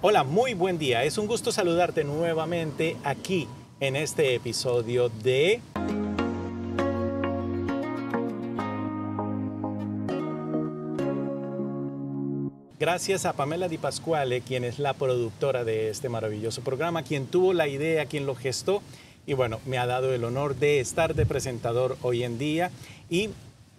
Hola, muy buen día. Es un gusto saludarte nuevamente aquí en este episodio de... Gracias a Pamela Di Pasquale, quien es la productora de este maravilloso programa, quien tuvo la idea, quien lo gestó y bueno, me ha dado el honor de estar de presentador hoy en día y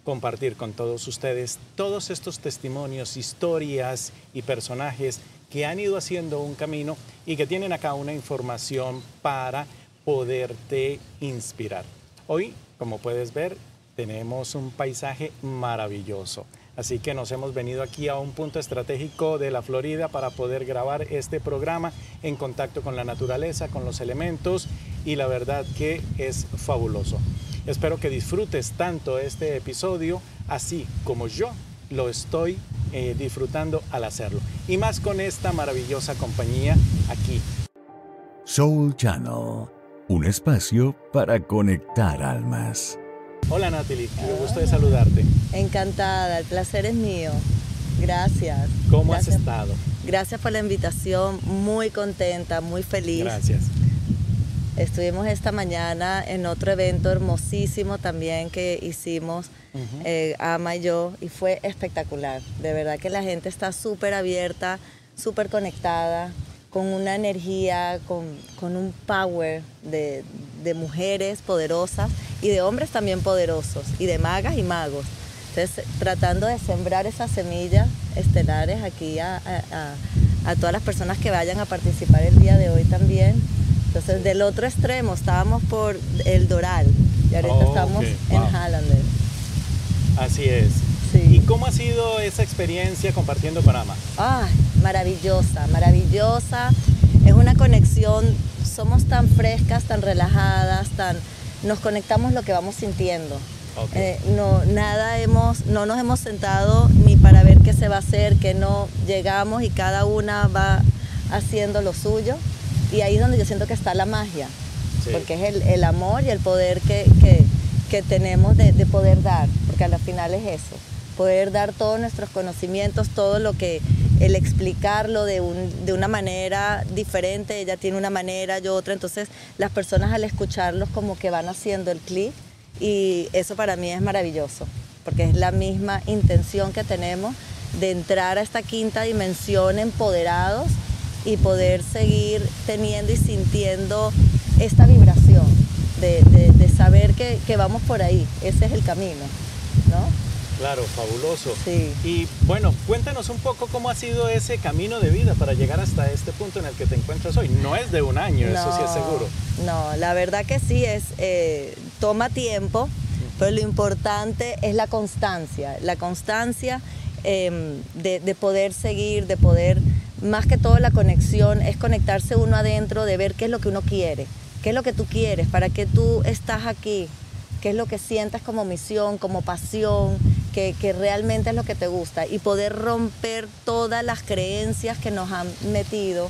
compartir con todos ustedes todos estos testimonios, historias y personajes que han ido haciendo un camino y que tienen acá una información para poderte inspirar. Hoy, como puedes ver, tenemos un paisaje maravilloso. Así que nos hemos venido aquí a un punto estratégico de la Florida para poder grabar este programa en contacto con la naturaleza, con los elementos y la verdad que es fabuloso. Espero que disfrutes tanto este episodio así como yo lo estoy eh, disfrutando al hacerlo. Y más con esta maravillosa compañía aquí. Soul Channel, un espacio para conectar almas. Hola Natalie, me gusto de saludarte. Encantada, el placer es mío. Gracias. ¿Cómo has estado? Gracias por la invitación, muy contenta, muy feliz. Gracias. Estuvimos esta mañana en otro evento hermosísimo también que hicimos, eh, Ama y yo, y fue espectacular. De verdad que la gente está súper abierta, súper conectada, con una energía, con, un power de, de, mujeres poderosas y de hombres también poderosos, y de magas y magos. Entonces, tratando de sembrar esas semillas estelares aquí a, a todas las personas que vayan a participar el día de hoy también entonces, del otro extremo estábamos por el Doral y ahorita estamos en Hallander. Así es. ¿Y cómo ha sido esa experiencia compartiendo con Ama? Ay, maravillosa, maravillosa. Es una conexión, somos tan frescas, tan relajadas, tan nos conectamos lo que vamos sintiendo. Eh, no, nada hemos, no nos hemos sentado ni para ver qué se va a hacer, que no llegamos y cada una va haciendo lo suyo. Y ahí es donde yo siento que está la magia, porque es el, amor y el poder que, tenemos de, poder dar, porque al final es eso, poder dar todos nuestros conocimientos, todo lo que, el explicarlo de, de una manera diferente, ella tiene una manera, yo otra, entonces las personas al escucharlos como que van haciendo el clic y eso para mí es maravilloso, porque es la misma intención que tenemos de entrar a esta quinta dimensión empoderados y poder seguir teniendo y sintiendo esta vibración de, saber que, vamos por ahí, ese es el camino, ¿no? Claro, fabuloso. Sí. Y bueno, cuéntanos un poco cómo ha sido ese camino de vida para llegar hasta este punto en el que te encuentras hoy. No es de un año, eso sí es seguro. No, la verdad que sí, es eh, toma tiempo, pero lo importante es la constancia, la constancia em, de, de poder seguir, de poder más que todo la conexión es conectarse uno adentro, de ver qué es lo que uno quiere, qué es lo que tú quieres, para qué tú estás aquí, qué es lo que sientas como misión, como pasión, que, realmente es lo que te gusta y poder romper todas las creencias que nos han metido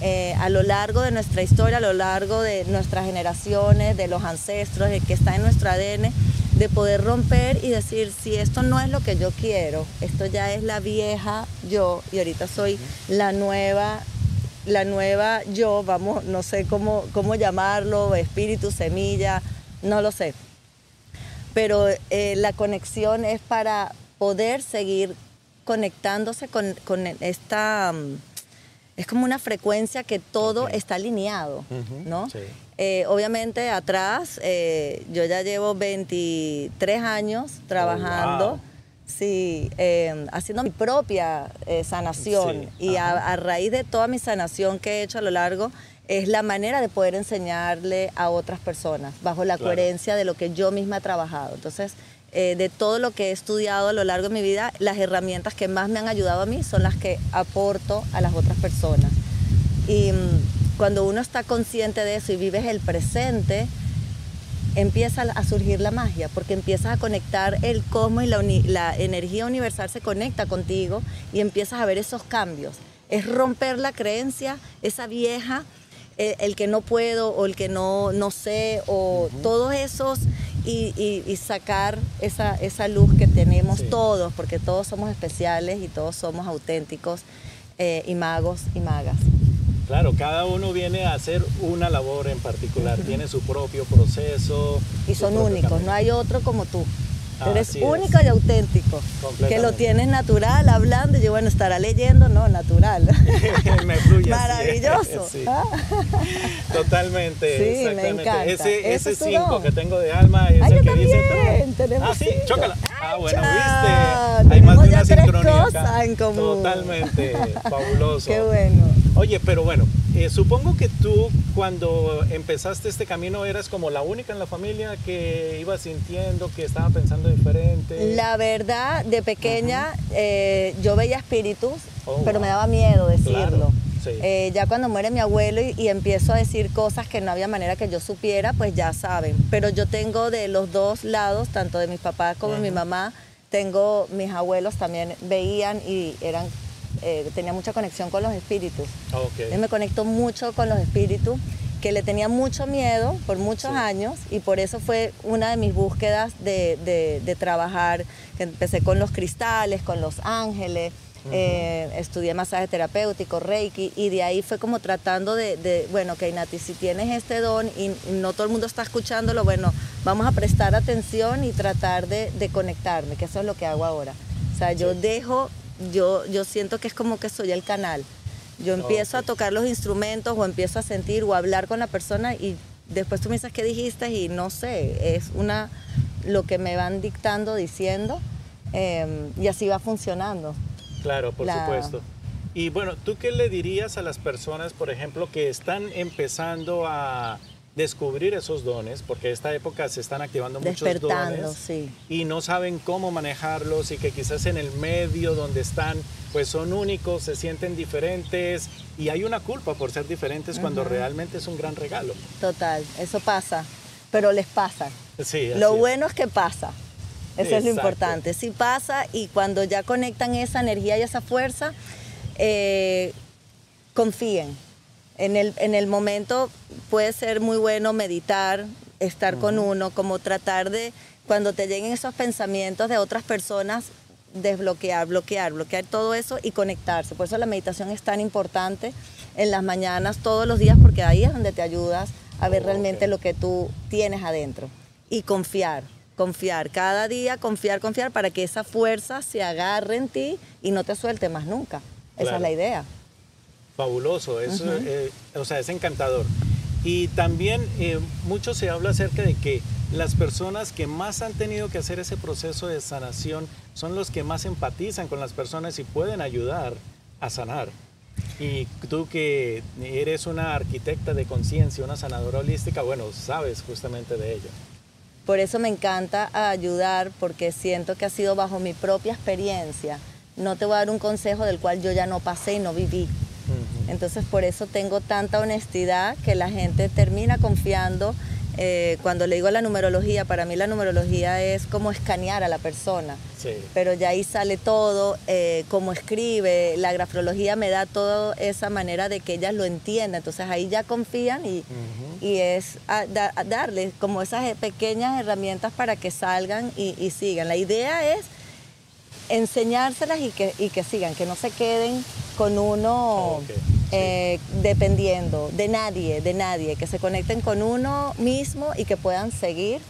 eh, a lo largo de nuestra historia, a lo largo de nuestras generaciones, de los ancestros, que está en nuestro ADN de poder romper y decir, si esto no es lo que yo quiero, esto ya es la vieja yo y ahorita soy la nueva, la nueva yo, vamos, no sé cómo, cómo llamarlo, espíritu, semilla, no lo sé. Pero eh, la conexión es para poder seguir conectándose con, esta... Es como una frecuencia que todo está alineado, ¿no? Eh, obviamente atrás, eh, yo ya llevo 23 años trabajando. Oh, sí, eh, haciendo mi propia sanación y a, raíz de toda mi sanación que he hecho a lo largo, es la manera de poder enseñarle a otras personas bajo la coherencia de lo que yo misma he trabajado. Entonces, de todo lo que he estudiado a lo largo de mi vida, las herramientas que más me han ayudado a mí son las que aporto a las otras personas. Y mm, cuando uno está consciente de eso y vives el presente, empieza a surgir la magia, porque empiezas a conectar el cosmos y la, energía universal se conecta contigo y empiezas a ver esos cambios. Es romper la creencia, esa vieja, eh, el, que no puedo o el que no, no sé, o todos esos, y, sacar esa, esa, luz que tenemos todos, porque todos somos especiales y todos somos auténticos eh, y magos y magas. Claro, cada uno viene a hacer una labor en particular, tiene su propio proceso. Y son únicos, no hay otro como tú. Eres Así es. único y auténtico. Que lo tienes natural, hablando. Y yo, bueno, estará leyendo, no, natural. me fluye. Maravilloso. Sí. Ah. Totalmente. Sí, me exactamente. encanta. Ese, Ese cinco don. que tengo de alma es Ay, el que dice también, todo. tenemos Ah, sí, cinco. chócala. Ah, bueno, viste. Hay más tenemos de ya una tres sincronía cosas acá. en común. Totalmente. Fabuloso. Qué bueno. Oye, pero bueno, eh, supongo que tú cuando empezaste este camino eras como la única en la familia que iba sintiendo que estaba pensando diferente. La verdad, de pequeña eh, yo veía espíritus, Oh, pero wow. me daba miedo decirlo. Claro, sí. Eh, ya cuando muere mi abuelo y, y empiezo a decir cosas que no había manera que yo supiera, pues ya saben. Pero yo tengo de los dos lados, tanto de mis papás como de mi mamá, tengo mis abuelos también veían y eran eh, tenía mucha conexión con los espíritus. Ok. Yo me conecto mucho con los espíritus, que le tenía mucho miedo por muchos Sí. años y por eso fue una de mis búsquedas de, de- de trabajar, que empecé con los cristales, con los ángeles, eh, estudié masaje terapéutico, reiki y de ahí fue como tratando de, de, bueno, que Nati, si tienes este don y no todo el mundo está escuchándolo, bueno, vamos a prestar atención y tratar de, de conectarme, que eso es lo que hago ahora. O sea, yo Sí. dejo, yo, yo siento que es como que soy el canal. Yo empiezo a tocar los instrumentos o empiezo a sentir o a hablar con la persona y después tú me dices qué dijiste y no sé, es una lo que me van dictando, diciendo eh, y así va funcionando. Claro, por La- supuesto. Y bueno, ¿tú qué le dirías a las personas, por ejemplo, que están empezando a descubrir esos dones? Porque esta época se están activando muchos dones sí. y no saben cómo manejarlos y que quizás en el medio donde están, pues son únicos, se sienten diferentes y hay una culpa por ser diferentes cuando realmente es un gran regalo. Total, eso pasa, pero les pasa. Sí, Lo es. bueno es que pasa. Eso es lo importante. Sí pasa y cuando ya conectan esa energía y esa fuerza, eh, confíen. En el, en el momento puede ser muy bueno meditar, estar con uno, como tratar de, cuando te lleguen esos pensamientos de otras personas, desbloquear, bloquear, bloquear todo eso y conectarse. Por eso la meditación es tan importante en las mañanas, todos los días, porque ahí es donde te ayudas a ver Oh, realmente lo que tú tienes adentro. Y confiar, confiar. Cada día confiar, confiar para que esa fuerza se agarre en ti y no te suelte más nunca. Esa es la idea. Fabuloso, es, eh, o sea, es encantador. Y también eh, mucho se habla acerca de que las personas que más han tenido que hacer ese proceso de sanación son los que más empatizan con las personas y pueden ayudar a sanar. Y tú que eres una arquitecta de conciencia, una sanadora holística, bueno, sabes justamente de ello. Por eso me encanta ayudar, porque siento que ha sido bajo mi propia experiencia. No te voy a dar un consejo del cual yo ya no pasé y no viví. Entonces por eso tengo tanta honestidad que la gente termina confiando. eh, cuando le digo la numerología, para mí la numerología es como escanear a la persona. Sí. Pero ya ahí sale todo, eh, cómo escribe, la grafología me da toda esa manera de que ellas lo entiendan. Entonces ahí ya confían y, y es a- da- a darles como esas eh, pequeñas herramientas para que salgan y, y sigan. La idea es enseñárselas y que, y que sigan, que no se queden con uno. Eh, dependiendo de nadie, de nadie, que se conecten con uno mismo y que puedan seguir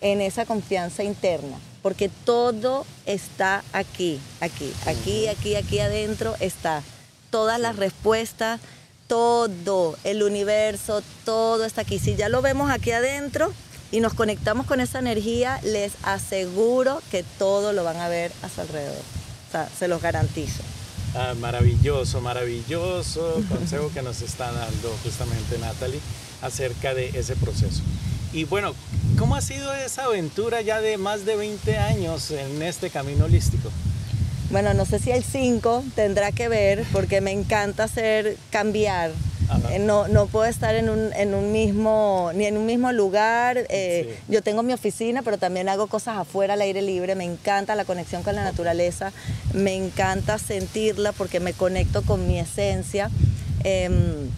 en esa confianza interna, porque todo está aquí, aquí, aquí, aquí, aquí adentro está. Todas las respuestas, todo, el universo, todo está aquí. Si ya lo vemos aquí adentro y nos conectamos con esa energía, les aseguro que todo lo van a ver a su alrededor. O sea, se los garantizo. Ah, maravilloso, maravilloso consejo que nos está dando justamente Natalie acerca de ese proceso. Y bueno, ¿cómo ha sido esa aventura ya de más de 20 años en este camino holístico? Bueno, no sé si el 5 tendrá que ver porque me encanta hacer cambiar. Eh, no, no puedo estar en un, en un mismo, ni en un mismo lugar. Eh, Sí. Yo tengo mi oficina, pero también hago cosas afuera al aire libre. Me encanta la conexión con la naturaleza. Me encanta sentirla porque me conecto con mi esencia. Em,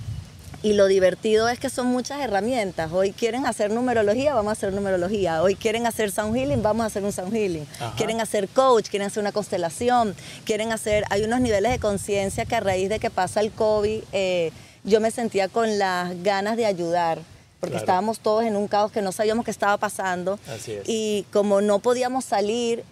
Y lo divertido es que son muchas herramientas. Hoy quieren hacer numerología, vamos a hacer numerología. Hoy quieren hacer sound healing, vamos a hacer un sound healing. Quieren hacer coach, quieren hacer una constelación, quieren hacer... Hay unos niveles de conciencia que a raíz de que pasa el COVID, eh, yo me sentía con las ganas de ayudar porque estábamos todos en un caos que no sabíamos qué estaba pasando. Así es. Y como no podíamos salir,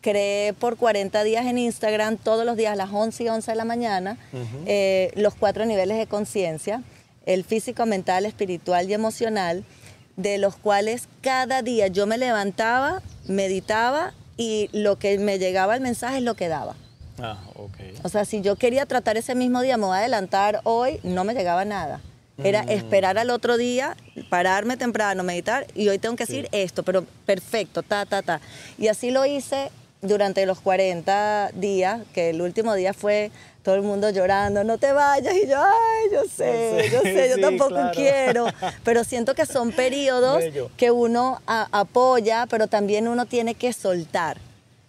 creé por 40 días en Instagram, todos los días a las 11 y 11 de la mañana, eh, los cuatro niveles de conciencia, el físico, mental, espiritual y emocional, de los cuales cada día yo me levantaba, meditaba y lo que me llegaba el mensaje es lo que daba. Ah, ok. O sea, si yo quería tratar ese mismo día, me voy a adelantar hoy, no me llegaba nada. Era Mm. esperar al otro día, pararme temprano, meditar y hoy tengo que decir esto, pero perfecto, ta, ta, ta. Y así lo hice durante los 40 días, que el último día fue todo el mundo llorando, no te vayas, y yo, ay, yo sé, yo sé, yo Sí, tampoco claro. quiero, pero siento que son periodos Bello. que uno a- apoya, pero también uno tiene que soltar.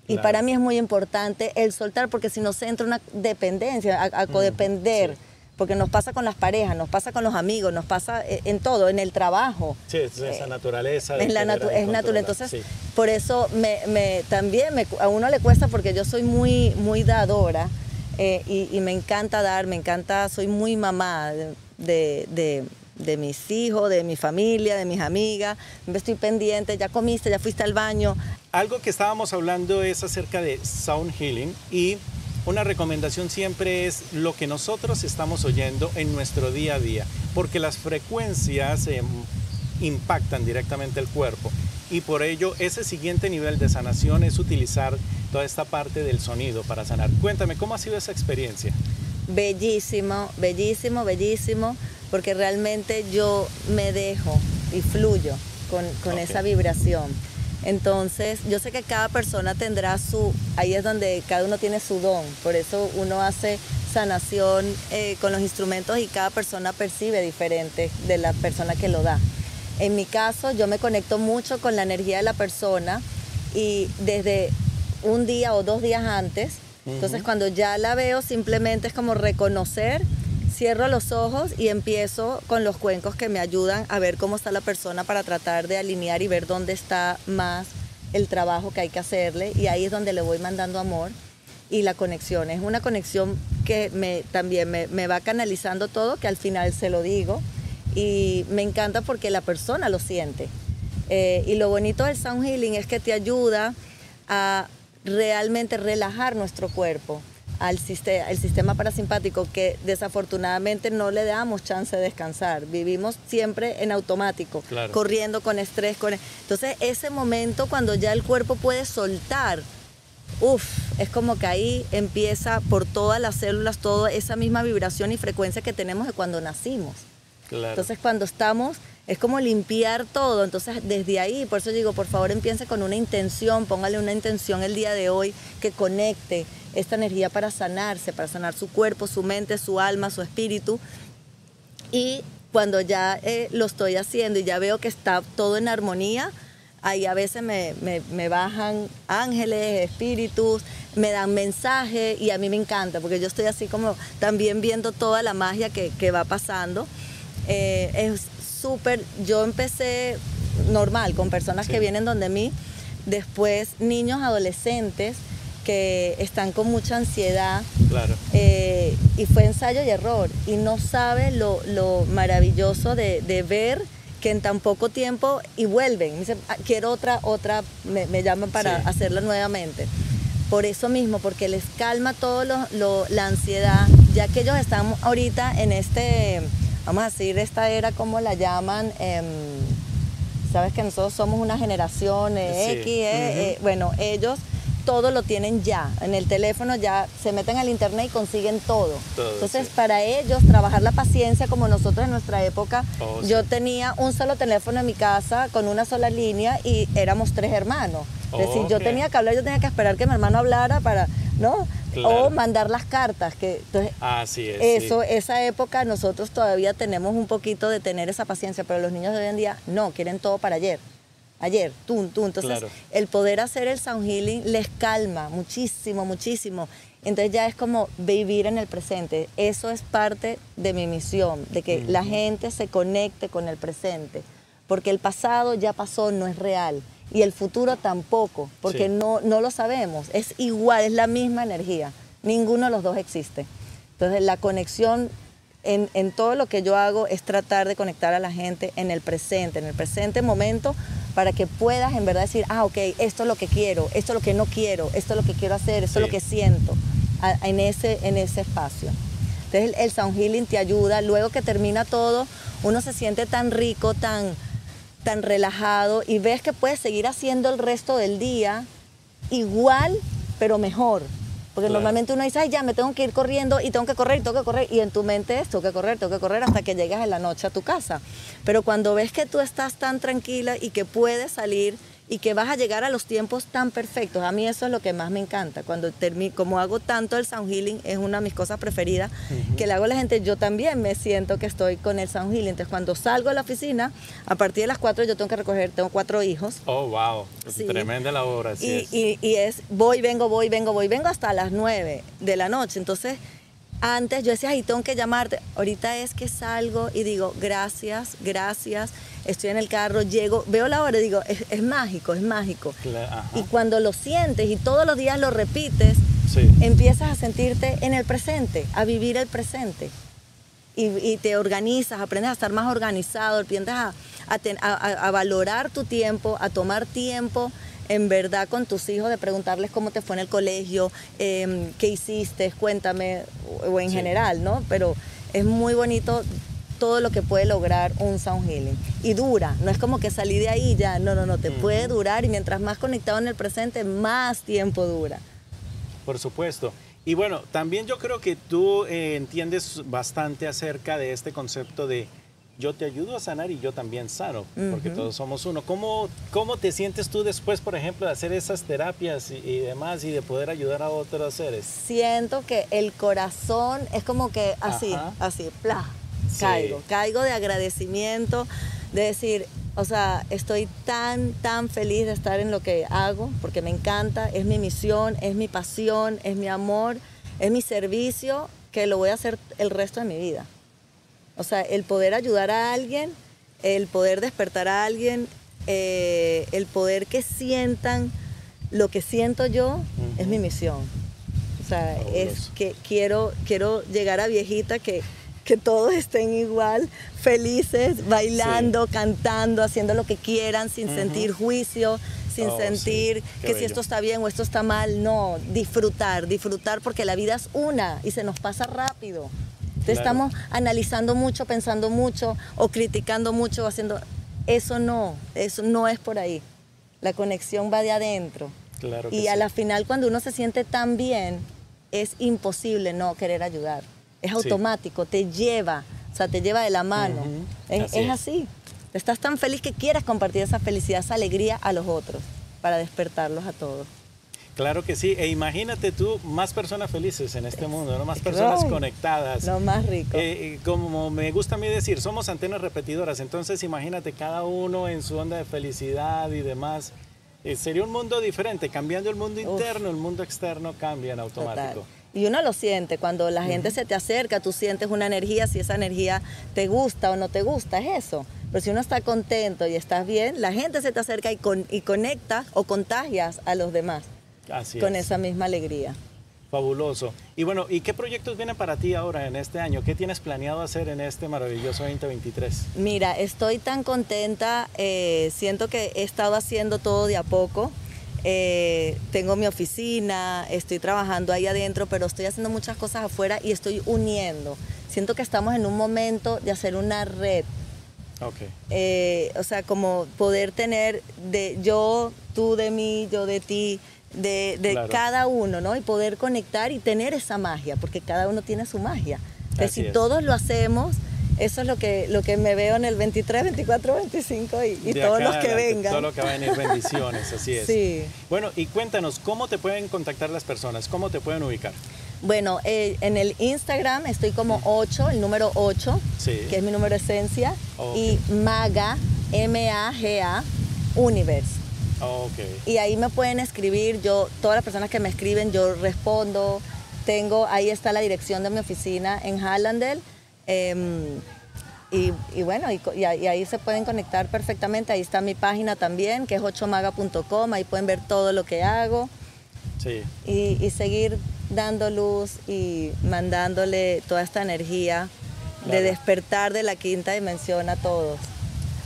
Y Claro. para mí es muy importante el soltar, porque si no se entra una dependencia, a, a codepender, Mm, sí. porque nos pasa con las parejas, nos pasa con los amigos, nos pasa eh, en todo, en el trabajo. Sí, es esa naturaleza. de Es, la querer natu- es natural. Entonces, sí. por eso me, me- también me a uno le cuesta porque yo soy muy, muy dadora eh, y, y me encanta dar, me encanta, soy muy mamá de, de- de- de mis hijos, de mi familia, de mis amigas. Estoy pendiente, ya comiste, ya fuiste al baño. Algo que estábamos hablando es acerca de sound healing y una recomendación siempre es lo que nosotros estamos oyendo en nuestro día a día, porque las frecuencias eh, impactan directamente el cuerpo y por ello ese siguiente nivel de sanación es utilizar toda esta parte del sonido para sanar. Cuéntame, ¿cómo ha sido esa experiencia? Bellísimo, bellísimo, bellísimo, porque realmente yo me dejo y fluyo con, con esa vibración. Entonces, yo sé que cada persona tendrá su, ahí es donde cada uno tiene su don, por eso uno hace sanación eh, con los instrumentos y cada persona percibe diferente de la persona que lo da. En mi caso, yo me conecto mucho con la energía de la persona y desde un día o dos días antes, entonces cuando ya la veo simplemente es como reconocer, cierro los ojos y empiezo con los cuencos que me ayudan a ver cómo está la persona para tratar de alinear y ver dónde está más el trabajo que hay que hacerle y ahí es donde le voy mandando amor y la conexión. Es una conexión que me, también me, me va canalizando todo, que al final se lo digo y me encanta porque la persona lo siente. Eh, y lo bonito del sound healing es que te ayuda a realmente relajar nuestro cuerpo al sistema, el sistema parasimpático que desafortunadamente no le damos chance de descansar. Vivimos siempre en automático, Claro. corriendo con estrés. Con... Entonces ese momento cuando ya el cuerpo puede soltar, uff, es como que ahí empieza por todas las células toda esa misma vibración y frecuencia que tenemos de cuando nacimos. Claro. Entonces cuando estamos es como limpiar todo. Entonces desde ahí, por eso digo, por favor empiece con una intención, póngale una intención el día de hoy que conecte esta energía para sanarse, para sanar su cuerpo, su mente, su alma, su espíritu. Y cuando ya eh, lo estoy haciendo y ya veo que está todo en armonía, ahí a veces me, me- me bajan ángeles, espíritus, me dan mensajes y a mí me encanta porque yo estoy así como también viendo toda la magia que, que va pasando. Eh, es súper, yo empecé normal con personas Sí. que vienen donde mí, después niños, adolescentes que están con mucha ansiedad, Claro. eh, y fue ensayo y error. Y no sabe lo, lo maravilloso de, de ver que en tan poco tiempo y vuelven. Me dicen, "Ah, quiero otra, otra, me, me llaman para Sí. hacerla nuevamente. Por eso mismo, porque les calma todo lo, lo- la ansiedad, ya que ellos están ahorita en este, vamos a decir, esta era, como la llaman? Em, Sabes que nosotros somos una generación eh, Sí. X, eh, eh, bueno, ellos todo lo tienen ya. En el teléfono ya se meten al internet y consiguen todo. Todo, Entonces, sí. para ellos, trabajar la paciencia como nosotros en nuestra época, Oh, yo sí. tenía un solo teléfono en mi casa con una sola línea y éramos tres hermanos. Es decir, yo tenía que hablar, yo tenía que esperar que mi hermano hablara para, ¿no? Claro. O mandar las cartas, que entonces Así es. sí. eso, esa época nosotros todavía tenemos un poquito de tener esa paciencia, pero los niños de hoy en día no, quieren todo para ayer. Ayer, tú, tú. Entonces, Claro. el poder hacer el sound healing les calma muchísimo, muchísimo. Entonces ya es como vivir en el presente. Eso es parte de mi misión, de que la gente se conecte con el presente. Porque el pasado ya pasó, no es real. Y el futuro tampoco, porque Sí. no, no lo sabemos. Es igual, es la misma energía. Ninguno de los dos existe. Entonces la conexión en, en todo lo que yo hago es tratar de conectar a la gente en el presente, en el presente momento, para que puedas en verdad decir, ah, ok, esto es lo que quiero, esto es lo que no quiero, esto es lo que quiero hacer, esto es lo que siento a- en, ese, en ese espacio. Entonces el, el sound healing te ayuda, luego que termina todo, uno se siente tan rico, tan, tan relajado y ves que puedes seguir haciendo el resto del día igual, pero mejor. Porque Claro. normalmente uno dice, ay, ya me tengo que ir corriendo y tengo que correr y tengo que correr. Y en tu mente es, tengo que correr, tengo que correr hasta que llegas en la noche a tu casa. Pero cuando ves que tú estás tan tranquila y que puedes salir y que vas a llegar a los tiempos tan perfectos, a mí eso es lo que más me encanta. Cuando termino, como hago tanto el sound healing, es una de mis cosas preferidas, que le hago a la gente, yo también me siento que estoy con el sound healing. Entonces cuando salgo de la oficina, a partir de las 4 yo tengo que recoger, tengo cuatro hijos. Oh, wow. Sí. Tremenda labor, así Y, es. y- y es voy, vengo, voy, vengo, voy, vengo hasta las 9 de la noche. Entonces, antes yo decía, ay, tengo que llamarte. Ahorita es que salgo y digo, gracias, gracias. Estoy en el carro, llego, veo la hora y digo, es, es mágico, es mágico. Cla- ajá. Y cuando lo sientes y todos los días lo repites, Sí. empiezas a sentirte en el presente, a vivir el presente. Y, y te organizas, aprendes a estar más organizado, aprendes a, a ten- a- a- valorar tu tiempo, a tomar tiempo en verdad con tus hijos, de preguntarles cómo te fue en el colegio, em, qué hiciste, cuéntame, o, o en Sí. general, ¿no? Pero es muy bonito todo lo que puede lograr un sound healing. Y dura, no es como que salí de ahí ya, no, no, no, te puede durar y mientras más conectado en el presente, más tiempo dura. Por supuesto. Y bueno, también yo creo que tú eh, entiendes bastante acerca de este concepto de yo te ayudo a sanar y yo también sano, porque todos somos uno. ¿Cómo, ¿Cómo te sientes tú después, por ejemplo, de hacer esas terapias y, y demás y de poder ayudar a otros seres? siento que el corazón es como que así, Ajá. así, pla, Sí. caigo, caigo de agradecimiento, de decir, o sea, estoy tan, tan feliz de estar en lo que hago, porque me encanta, es mi misión, es mi pasión, es mi amor, es mi servicio, que lo voy a hacer el resto de mi vida. O sea, el poder ayudar a alguien, el poder despertar a alguien, eh, el poder que sientan lo que siento yo, es mi misión. O sea, es que quiero, quiero llegar a viejita que, que todos estén igual, felices, bailando, cantando, haciendo lo que quieran, sin sentir juicio, sin Oh, sentir que si esto está bien o esto está mal. No, disfrutar, disfrutar porque la vida es una y se nos pasa rápido. Entonces Claro. estamos analizando mucho, pensando mucho o criticando mucho, haciendo... Eso no, eso no es por ahí. La conexión va de adentro. Claro que y a sí. la final cuando uno se siente tan bien, es imposible no querer ayudar. Es Sí. automático, te lleva, o sea, te lleva de la mano. Es, así es es. así. Estás tan feliz que quieres compartir esa felicidad, esa alegría a los otros, para despertarlos a todos. Claro que sí. E imagínate tú, más personas felices en este mundo, ¿no? Más personas conectadas. Lo más rico. Eh, eh, como me gusta a mí decir, somos antenas repetidoras, entonces imagínate cada uno en su onda de felicidad y demás. Eh, sería un mundo diferente, cambiando el mundo Uf. interno, el mundo externo cambia en automático. Total. Y uno lo siente, cuando la gente se te acerca, tú sientes una energía, si esa energía te gusta o no te gusta, es eso. Pero si uno está contento y estás bien, la gente se te acerca y, con, y conecta o contagias a los demás Así con es. esa misma alegría. Fabuloso. Y bueno, ¿y qué proyectos vienen para ti ahora en este año? ¿Qué tienes planeado hacer en este maravilloso 2023? Mira, estoy tan contenta, eh, siento que he estado haciendo todo de a poco. Eh, tengo mi oficina, estoy trabajando ahí adentro, pero estoy haciendo muchas cosas afuera y estoy uniendo. Siento que estamos en un momento de hacer una red. Ok. Eh, o sea, como poder tener de yo, tú de mí, yo de ti, de, de Claro. cada uno, ¿no? Y poder conectar y tener esa magia, porque cada uno tiene su magia. Así si es. todos lo hacemos, eso es lo que, lo que me veo en el 23, 24, 25 y, todos los que adelante, vengan. Todo lo que va a venir, bendiciones, así es. Sí. Bueno, y cuéntanos, ¿cómo te pueden contactar las personas? ¿Cómo te pueden ubicar? Bueno, eh, en el Instagram estoy como 8, el número 8, Sí. que es mi número esencia, y Maga, M-A-G-A, Universe. Okay. Y ahí me pueden escribir, yo, todas las personas que me escriben, yo respondo. Tengo, ahí está la dirección de mi oficina en Hallandale. Em, y, y, bueno, y, y, ahí se pueden conectar perfectamente. Ahí está mi página también, que es 8maga.com. Ahí pueden ver todo lo que hago. Sí. Y, y, seguir dando luz y mandándole toda esta energía claro. de despertar de la quinta dimensión a todos.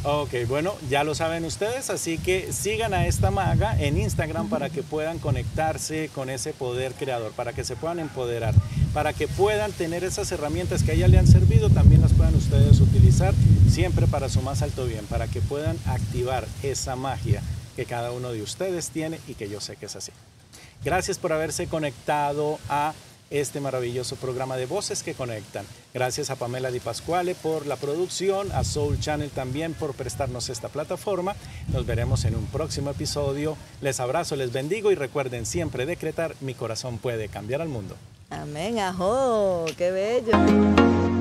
Ok, bueno, ya lo saben ustedes, así que sigan a esta maga en Instagram para que puedan conectarse con ese poder creador, para que se puedan empoderar, para que puedan tener esas herramientas que a ella le han servido, también las puedan ustedes utilizar siempre para su más alto bien, para que puedan activar esa magia que cada uno de ustedes tiene y que yo sé que es así. Gracias por haberse conectado a este maravilloso programa de voces que conectan. Gracias a Pamela Di Pasquale por la producción, a Soul Channel también por prestarnos esta plataforma. Nos veremos en un próximo episodio. Les abrazo, les bendigo y recuerden siempre decretar, mi corazón puede cambiar al mundo. Amén, ajo, qué bello.